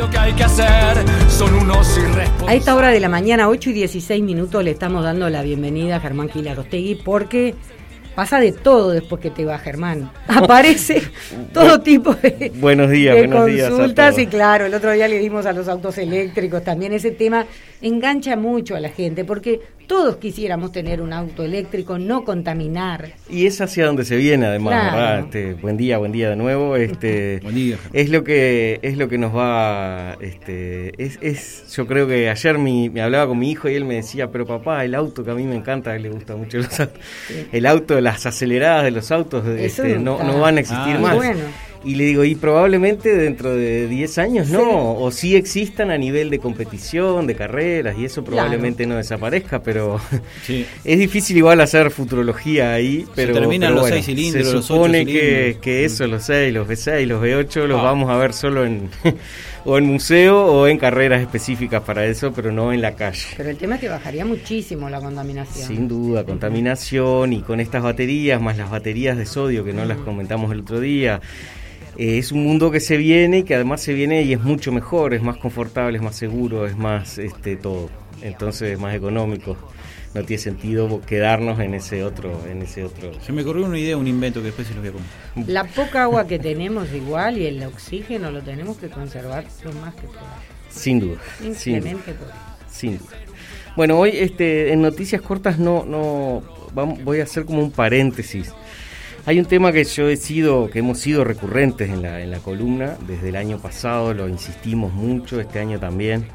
lo que hay que hacer son unos irresponsables. A esta hora de la mañana, 8 y 16 minutos, le estamos dando la bienvenida a Germán Quilarostegui porque pasa de todo después que te va Germán. Aparece todo tipo de, buenos días, de buenos días a consultas todos. y claro, el otro día le dimos a los autos eléctricos también ese tema engancha mucho a la gente porque todos quisiéramos tener un auto eléctrico, no contaminar. Y es hacia donde se viene además, Claro. ¿verdad? Este, buen día, buen día de nuevo. Este, es lo que es lo que nos va este es, es yo creo que ayer mi, me hablaba con mi hijo y él me decía, "Pero papá, el auto que a mí me encanta, a él le gusta mucho los autos. El auto, las aceleradas de los autos este, no no van a existir Ah, más." bueno. Y le digo, y probablemente dentro de 10 años no, o sí existan a nivel de competición, de carreras, y eso probablemente no desaparezca, pero es difícil igual hacer futurología ahí, pero, terminan pero los bueno, seis cilindros, se los supone ocho que, cilindros. que eso, los 6, los V6, los V8, los Ah. vamos a ver solo en o en museo o en carreras específicas para eso, pero no en la calle. Pero el tema es que bajaría muchísimo la contaminación. Sin duda, contaminación y con estas baterías, más las baterías de sodio que no las comentamos el otro día. Eh, es un mundo que se viene y que además se viene y es mucho mejor, es más confortable, es más seguro, es más este todo. Entonces es más económico. No tiene sentido quedarnos en ese otro, en ese otro. Se me ocurrió una idea, un invento que después se los voy a comer. La poca agua que tenemos igual y el oxígeno lo tenemos que conservar lo más que podamos. Sin duda. Sin duda. Sin duda. Bueno, hoy este, en noticias cortas no, no vamos, voy a hacer como un paréntesis. Hay un tema que yo he sido, que hemos sido recurrentes en la, en la columna desde el año pasado, lo insistimos mucho, este año también,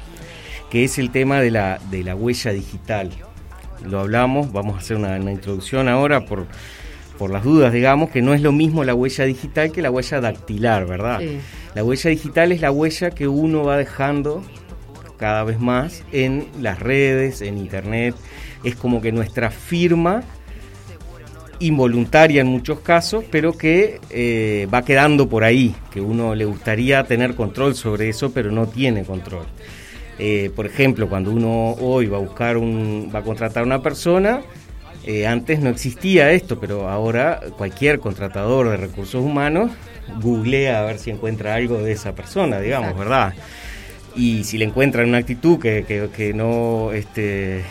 que es el tema de la, de la huella digital. Lo hablamos, vamos a hacer una, una introducción ahora por, por las dudas, digamos, que no es lo mismo la huella digital que la huella dactilar, ¿verdad? Sí. La huella digital es la huella que uno va dejando cada vez más en las redes, en internet. Es como que nuestra firma, involuntaria en muchos casos, pero que eh, va quedando por ahí, que uno le gustaría tener control sobre eso, pero no tiene control. Eh, por ejemplo, cuando uno hoy va a buscar un, va a contratar a una persona, eh, antes no existía esto, pero ahora cualquier contratador de recursos humanos googlea a ver si encuentra algo de esa persona, digamos, Exacto. ¿verdad? Y si le encuentran una actitud que, que- que no este,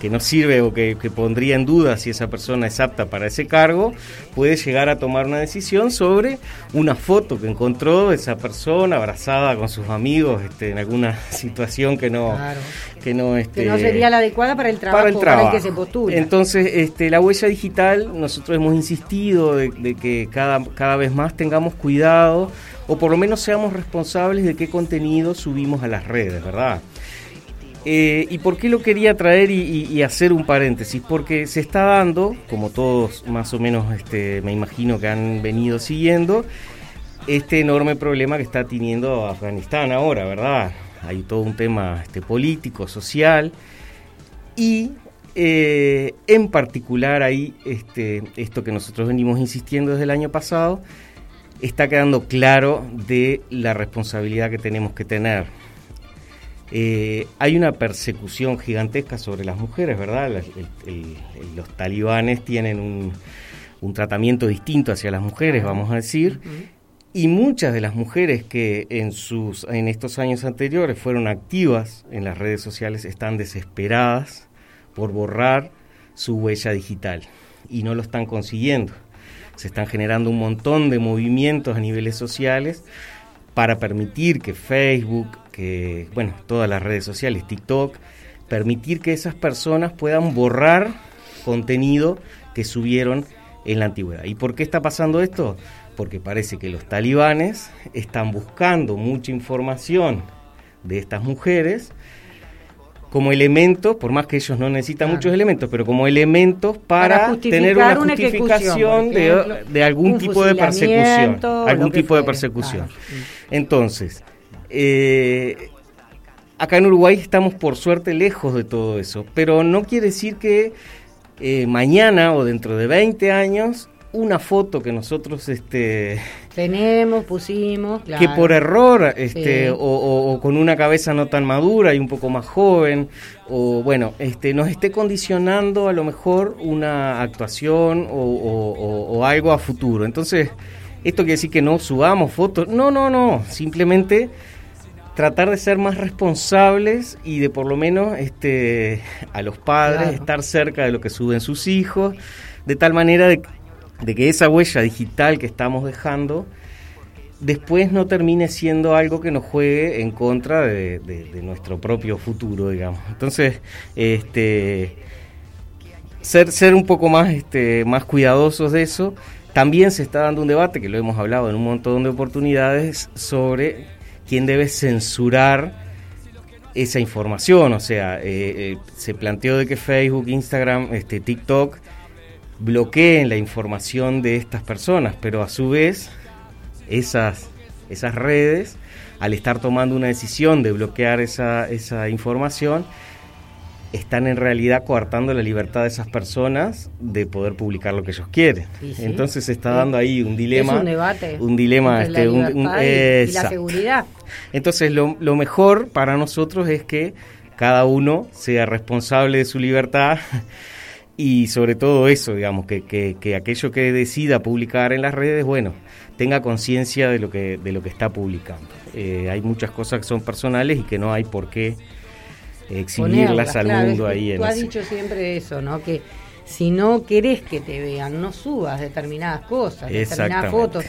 que no sirve o que, que pondría en duda si esa persona es apta para ese cargo, puede llegar a tomar una decisión sobre una foto que encontró de esa persona abrazada con sus amigos este, en alguna situación que no, Claro. que no, este, que no sería la adecuada para el trabajo para el trabajo. que se postula. Entonces, este, la huella digital, nosotros hemos insistido de, de que cada, cada vez más tengamos cuidado o por lo menos seamos responsables de qué contenido subimos a las redes, ¿verdad? Eh, ¿Y por qué lo quería traer y, hacer un paréntesis? Porque se está dando, como todos más o menos este, me imagino que han venido siguiendo, este enorme problema que está teniendo Afganistán ahora, ¿verdad? Hay todo un tema este, político, social y eh, en particular ahí este, esto que nosotros venimos insistiendo desde el año pasado está quedando claro de la responsabilidad que tenemos que tener. Eh, hay una persecución gigantesca sobre las mujeres, ¿verdad? Las- el- el- el- los talibanes tienen un, un tratamiento distinto hacia las mujeres, vamos a decir. Y muchas de las mujeres que en, sus, en estos años anteriores fueron activas en las redes sociales están desesperadas por borrar su huella digital y no lo están consiguiendo. Se están generando un montón de movimientos a niveles sociales para permitir que Facebook, que bueno, todas las redes sociales, TikTok, permitir que esas personas puedan borrar contenido que subieron en la antigüedad. ¿Y por qué está pasando esto? Porque parece que los talibanes están buscando mucha información de estas mujeres como elementos, por más que ellos no necesitan Claro. muchos elementos, pero como elementos para, Para tener una justificación de, algún tipo de persecución. Algún tipo de persecución. claro. Entonces, eh, acá en Uruguay estamos por suerte lejos de todo eso, pero no quiere decir que eh, mañana o dentro de 20 años una foto que nosotros este Tenemos, pusimos, claro. que por error este Sí. o, o- o con una cabeza no tan madura y un poco más joven o bueno este nos esté condicionando a lo mejor una actuación o, o- o- o algo a futuro entonces esto quiere decir que no subamos fotos no no no simplemente tratar de ser más responsables y de por lo menos este, a los padres estar cerca de lo que suben sus hijos, de tal manera de, que esa huella digital que estamos dejando después no termine siendo algo que nos juegue en contra de, nuestro propio futuro, digamos. Entonces, este, ser, ser un poco más, este, más cuidadosos de eso. También se está dando un debate, que lo hemos hablado en un montón de oportunidades, sobre quién debe censurar esa información. O sea, eh, eh, se planteó de que Facebook, Instagram, este, TikTok bloqueen la información de estas personas, pero a su vez esas, esas redes, al estar tomando una decisión de bloquear esa, esa información, están en realidad coartando la libertad de esas personas de poder publicar lo que ellos quieren. Entonces se está dando ahí un dilema. un debate. Un dilema. Este, un, y, la seguridad. Entonces lo, lo mejor para nosotros es que cada uno sea responsable de su libertad y sobre todo eso, digamos, que, que, que, aquello que decida publicar en las redes, bueno, tenga conciencia de lo que de lo que está publicando. Eh, hay muchas cosas que son personales y que no hay por qué exhibirlas al mundo ahí. Tú has dicho siempre eso, ¿no? Que si no querés que te vean, no subas determinadas cosas, determinadas fotos.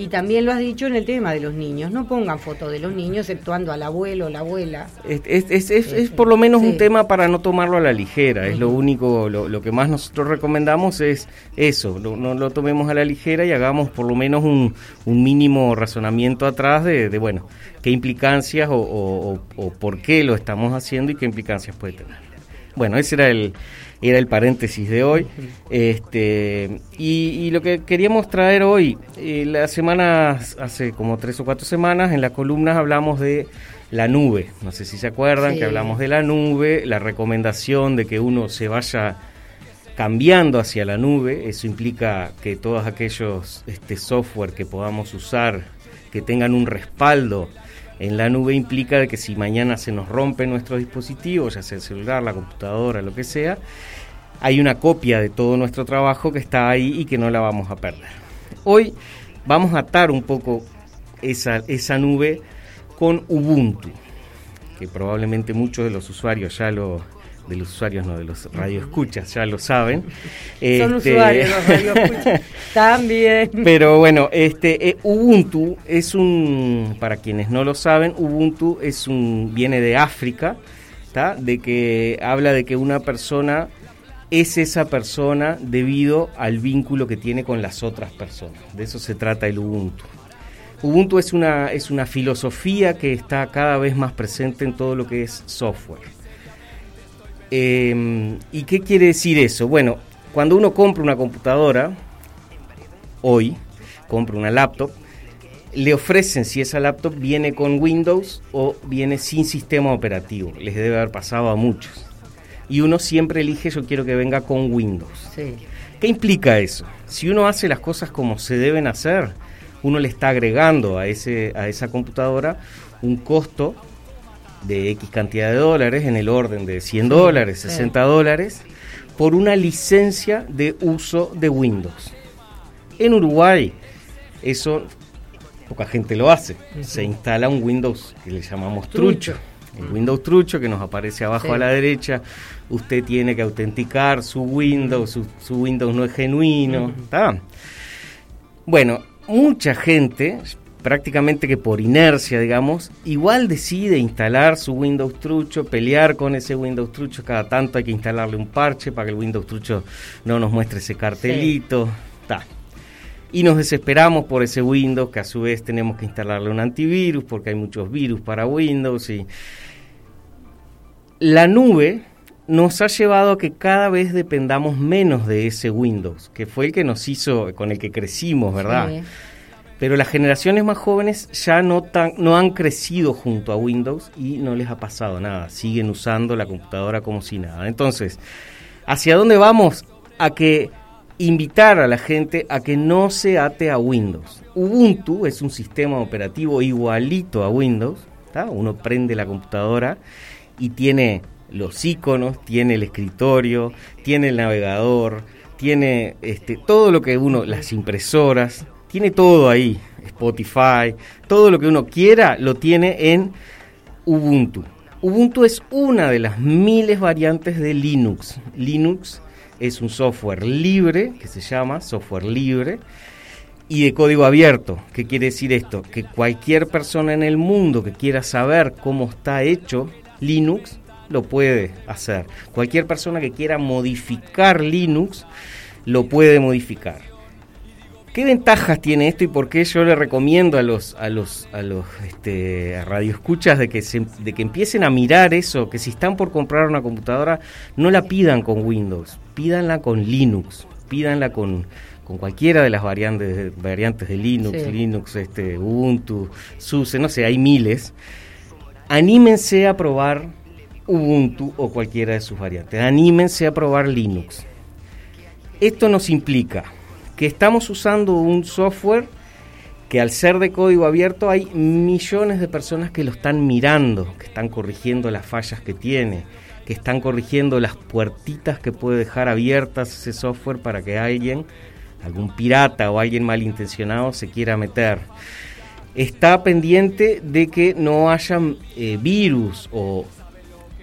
Y también lo has dicho en el tema de los niños, no pongan fotos de los niños exceptuando al abuelo o la abuela. Es, es, es, por lo menos un tema para no tomarlo a la ligera, es lo único, lo, que más nosotros recomendamos es eso, no, lo tomemos a la ligera y hagamos por lo menos un, un mínimo razonamiento atrás de, de bueno, qué implicancias o, por qué lo estamos haciendo y qué implicancias puede tener. Bueno, ese era el, era el paréntesis de hoy. Este, y, lo que queríamos traer hoy, eh, la semana, hace como tres o cuatro semanas, en las columnas hablamos de la nube. No sé si se acuerdan que hablamos de la nube, la recomendación de que uno se vaya cambiando hacia la nube. Eso implica que todos aquellos este, software que podamos usar, que tengan un respaldo en la nube implica que si mañana se nos rompe nuestro dispositivo, ya sea el celular, la computadora, lo que sea, hay una copia de todo nuestro trabajo que está ahí y que no la vamos a perder. Hoy vamos a atar un poco esa, esa nube con Ubuntu, que probablemente muchos de los usuarios ya lo, de los usuarios, no de los radioescuchas, ya lo saben. Son este, usuarios los radioescuchas también. Pero bueno, este eh, Ubuntu es un, para quienes no lo saben, Ubuntu es un viene de África, ¿está? de que habla de que una persona es esa persona debido al vínculo que tiene con las otras personas. De eso se trata el Ubuntu. Ubuntu es una, es una filosofía que está cada vez más presente en todo lo que es software. Em, ¿Y qué quiere decir eso? Bueno, cuando uno compra una computadora, hoy, compra una laptop, le ofrecen si esa laptop viene con Windows o viene sin sistema operativo. Les debe haber pasado a muchos. Y uno siempre elige, yo quiero que venga con Windows. ¿Qué implica eso? Si uno hace las cosas como se deben hacer, uno le está agregando a, ese, a esa computadora un costo de X cantidad de dólares, en el orden de 100 dólares, 60 dólares, por una licencia de uso de Windows. En Uruguay, eso poca gente lo hace. Se instala un Windows que le llamamos trucho. El Windows trucho que nos aparece abajo a la derecha. Usted tiene que autenticar su Windows, su, Windows no es genuino. Bueno, mucha gente, prácticamente que por inercia, digamos, igual decide instalar su Windows trucho, pelear con ese Windows trucho, cada tanto hay que instalarle un parche para que el Windows trucho no nos muestre ese cartelito. Y nos desesperamos por ese Windows, que a su vez tenemos que instalarle un antivirus, porque hay muchos virus para Windows. Y la nube nos ha llevado a que cada vez dependamos menos de ese Windows, que fue el que nos hizo, con el que crecimos, ¿verdad? pero las generaciones más jóvenes ya no, tan, no han crecido junto a Windows y no les ha pasado nada, siguen usando la computadora como si nada. Entonces, ¿hacia dónde vamos? A que invitar a la gente a que no se ate a Windows. Ubuntu es un sistema operativo igualito a Windows, uno prende la computadora y tiene los iconos, tiene el escritorio, tiene el navegador, tiene este, todo lo que uno, las impresoras, tiene todo ahí, Spotify, todo lo que uno quiera lo tiene en Ubuntu. Ubuntu es una de las miles variantes de Linux. Linux es un software libre, que se llama software libre, y de código abierto. ¿Qué quiere decir esto? Que cualquier persona en el mundo que quiera saber cómo está hecho Linux, lo puede hacer. Cualquier persona que quiera modificar Linux, lo puede modificar. ¿Qué ventajas tiene esto y por qué yo le recomiendo a los a los a los este, radioescuchas de que de que empiecen a mirar eso, que si están por comprar una computadora no la pidan con Windows, pídanla con Linux, pídanla con con cualquiera de las variantes variantes de Linux, Linux, este Ubuntu, SUSE, no sé, hay miles. Anímense a probar Ubuntu o cualquiera de sus variantes. Anímense a probar Linux. Esto nos implica que estamos usando un software que al ser de código abierto hay millones de personas que lo están mirando, que están corrigiendo las fallas que tiene, que están corrigiendo las puertitas que puede dejar abiertas ese software para que alguien, algún pirata o alguien malintencionado se quiera meter. Está pendiente de que no haya eh, virus o,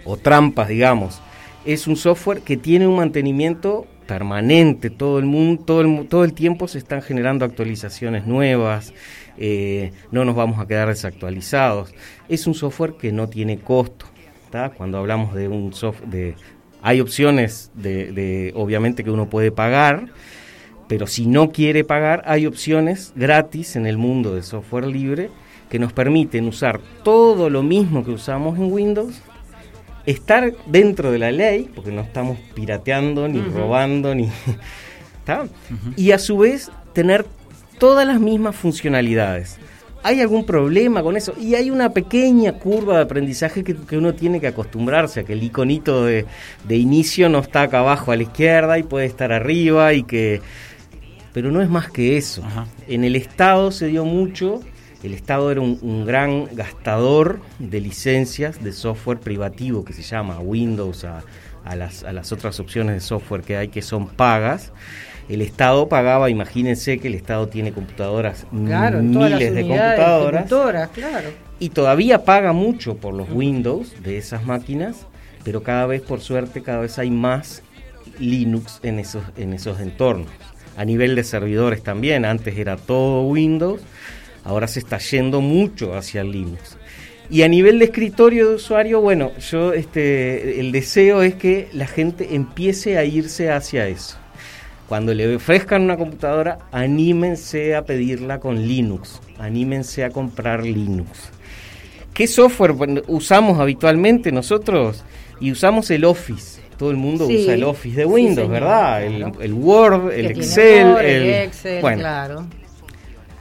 o trampas, digamos. Es un software que tiene un mantenimiento permanente, todo el mundo, todo el, todo el tiempo se están generando actualizaciones nuevas, eh, no nos vamos a quedar desactualizados. Es un software que no tiene costo. Cuando hablamos de un software, de, hay opciones de, de, obviamente que uno puede pagar, pero si no quiere pagar, hay opciones gratis en el mundo de software libre que nos permiten usar todo lo mismo que usamos en Windows estar dentro de la ley, porque no estamos pirateando, ni robando, ni... Y a su vez tener todas las mismas funcionalidades. ¿Hay algún problema con eso? Y hay una pequeña curva de aprendizaje que, uno tiene que acostumbrarse a que el iconito de, inicio no está acá abajo a la izquierda y puede estar arriba y que... Pero no es más que eso. En el Estado se dio mucho el Estado era un, gran gastador de licencias de software privativo que se llama Windows a, las, otras opciones de software que hay que son pagas. El Estado pagaba, imagínense que el Estado tiene computadoras, miles de computadoras. claro. Y todavía paga mucho por los Windows de esas máquinas, pero cada vez, por suerte, cada vez hay más Linux en esos, en esos entornos. A nivel de servidores también, antes era todo Windows ahora se está yendo mucho hacia Linux. Y a nivel de escritorio de usuario, bueno, yo este, el deseo es que la gente empiece a irse hacia eso. Cuando le ofrezcan una computadora, anímense a pedirla con Linux, anímense a comprar Linux. ¿Qué software usamos habitualmente nosotros? Y usamos el Office. Todo el mundo usa el Office de Windows, ¿verdad? El, Word, el Excel, el, Excel, bueno, claro.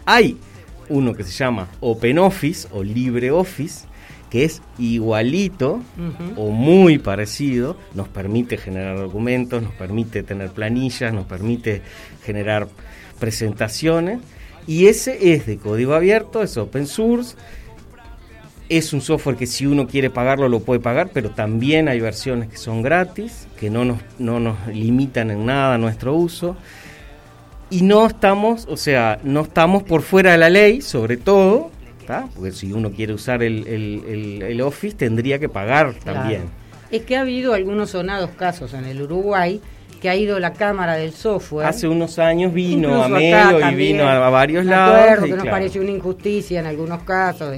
Hay uno que se llama OpenOffice o LibreOffice, que es igualito o muy parecido, nos permite generar documentos, nos permite tener planillas, nos permite generar presentaciones, y ese es de código abierto, es open source, es un software que si uno quiere pagarlo lo puede pagar, pero también hay versiones que son gratis, que no nos, no nos limitan en nada nuestro uso y no estamos, o sea, no estamos por fuera de la ley, sobre todo, porque si uno quiere usar el, el, Office tendría que pagar también. Es que ha habido algunos sonados casos en el Uruguay que ha ido la cámara del software. Hace unos años vino a Melo y vino a, varios lados. que nos pareció una injusticia en algunos casos.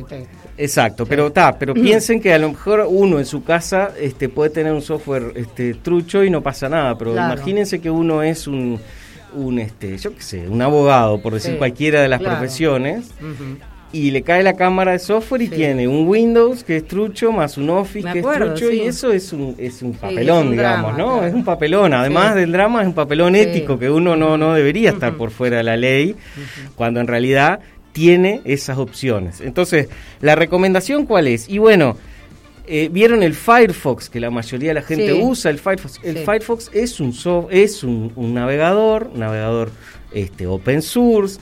Exacto, pero está, pero piensen que a lo mejor uno en su casa este, puede tener un software este, trucho y no pasa nada, pero imagínense que uno es un un este, yo qué sé, un abogado, por decir cualquiera de las profesiones, y le cae la cámara de software y tiene un Windows que es trucho, más un Office que es trucho, y eso es un, es un papelón, digamos, ¿no? Es un papelón, además del drama es un papelón ético que uno no, no debería estar por fuera de la ley, cuando en realidad tiene esas opciones. Entonces, la recomendación cuál es? Y bueno, eh, vieron el Firefox que la mayoría de la gente usa el Firefox el Firefox es un es un, navegador navegador este open source.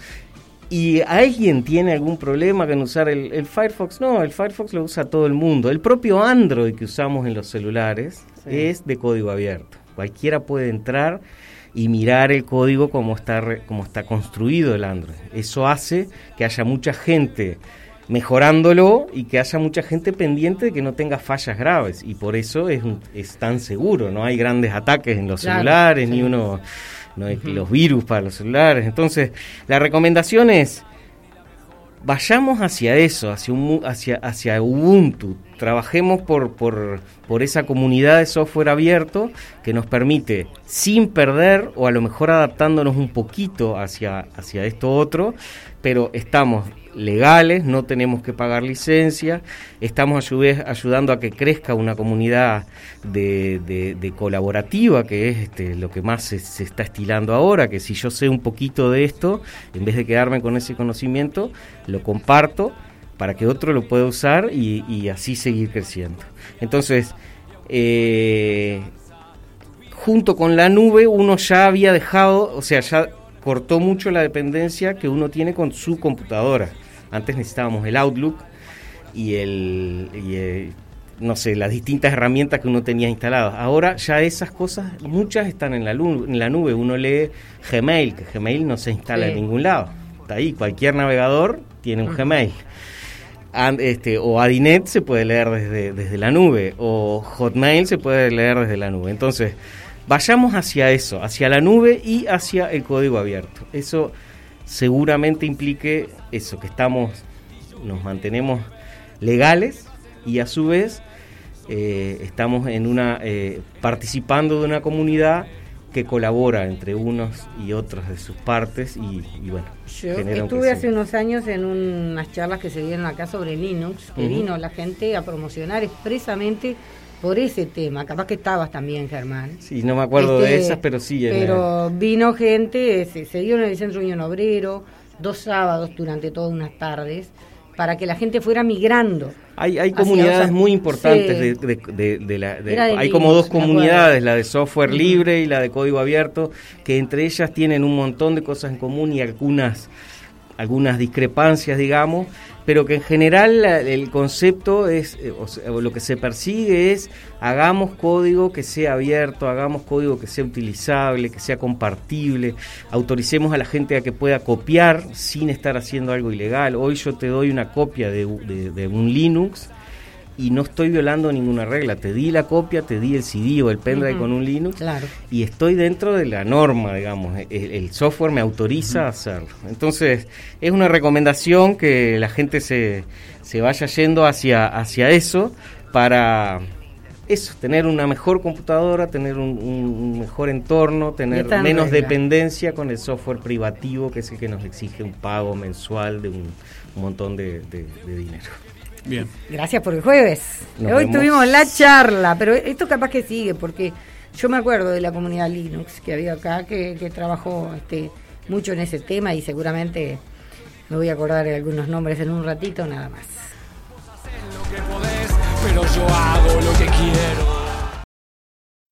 Y alguien tiene algún problema con usar el, Firefox no el Firefox lo usa todo el mundo. El propio Android que usamos en los celulares es de código abierto. Cualquiera puede entrar y mirar el código como está como está construido el Android. Eso hace que haya mucha gente mejorándolo y que haya mucha gente pendiente de que no tenga fallas graves. Y por eso es, es tan seguro, no hay grandes ataques en los celulares, ni uno, no hay los virus para los celulares. Entonces, la recomendación es vayamos hacia eso, hacia, un, hacia, hacia Ubuntu, trabajemos por, por, por, esa comunidad de software abierto que nos permite, sin perder o a lo mejor adaptándonos un poquito hacia, hacia esto otro, pero estamos legales, no tenemos que pagar licencia, estamos a su vez ayudando a que crezca una comunidad de, colaborativa, que es este, lo que más se, está estilando ahora, que si yo sé un poquito de esto, en vez de quedarme con ese conocimiento, lo comparto para que otro lo pueda usar y, así seguir creciendo. Entonces, eh, junto con la nube uno ya había dejado, o sea, ya cortó mucho la dependencia que uno tiene con su computadora. Antes necesitábamos el Outlook y el, no sé, las distintas herramientas que uno tenía instaladas. Ahora ya esas cosas, muchas están en la, en la nube. Uno lee Gmail, que Gmail no se instala en ningún lado. Está ahí, cualquier navegador tiene un Gmail. este, o Adinet se puede leer desde, desde la nube, o Hotmail se puede leer desde la nube. Entonces, vayamos hacia eso, hacia la nube y hacia el código abierto. Eso seguramente implique eso, que estamos, nos mantenemos legales y a su vez eh, estamos en una eh, participando de una comunidad que colabora entre unos y otros de sus partes y, bueno. Yo estuve hace unos años en unas charlas que se dieron acá sobre Linux, que vino la gente a promocionar expresamente por ese tema. Capaz que estabas también, Germán. Sí, no me acuerdo de este, esas, pero sí. Pero vino gente, se, se dio en el Centro Unión Obrero, dos sábados durante todas unas tardes para que la gente fuera migrando. Hay, hay comunidades muy importantes de, la, hay como dos comunidades, la de software libre y la de código abierto, que entre ellas tienen un montón de cosas en común y algunas algunas discrepancias, digamos, pero que en general el concepto es, eh, o lo que se persigue es, hagamos código que sea abierto, hagamos código que sea utilizable, que sea compartible, autoricemos a la gente a que pueda copiar sin estar haciendo algo ilegal. Hoy yo te doy una copia de un Linux y no estoy violando ninguna regla. Te di la copia, te di el CD o el pendrive con un Linux y estoy dentro de la norma, digamos. El, software me autoriza a hacerlo. Entonces, es una recomendación que la gente se, se vaya yendo hacia, hacia eso para eso, tener una mejor computadora, tener un, mejor entorno, tener menos dependencia con el software privativo que es el que nos exige un pago mensual de un, montón de dinero. Gracias por el jueves. Hoy tuvimos la charla, pero esto capaz que sigue, porque yo me acuerdo de la comunidad Linux que había acá, que, trabajó este, mucho en ese tema y seguramente me voy a acordar de algunos nombres en un ratito nada más. Pero yo hago lo que quiero.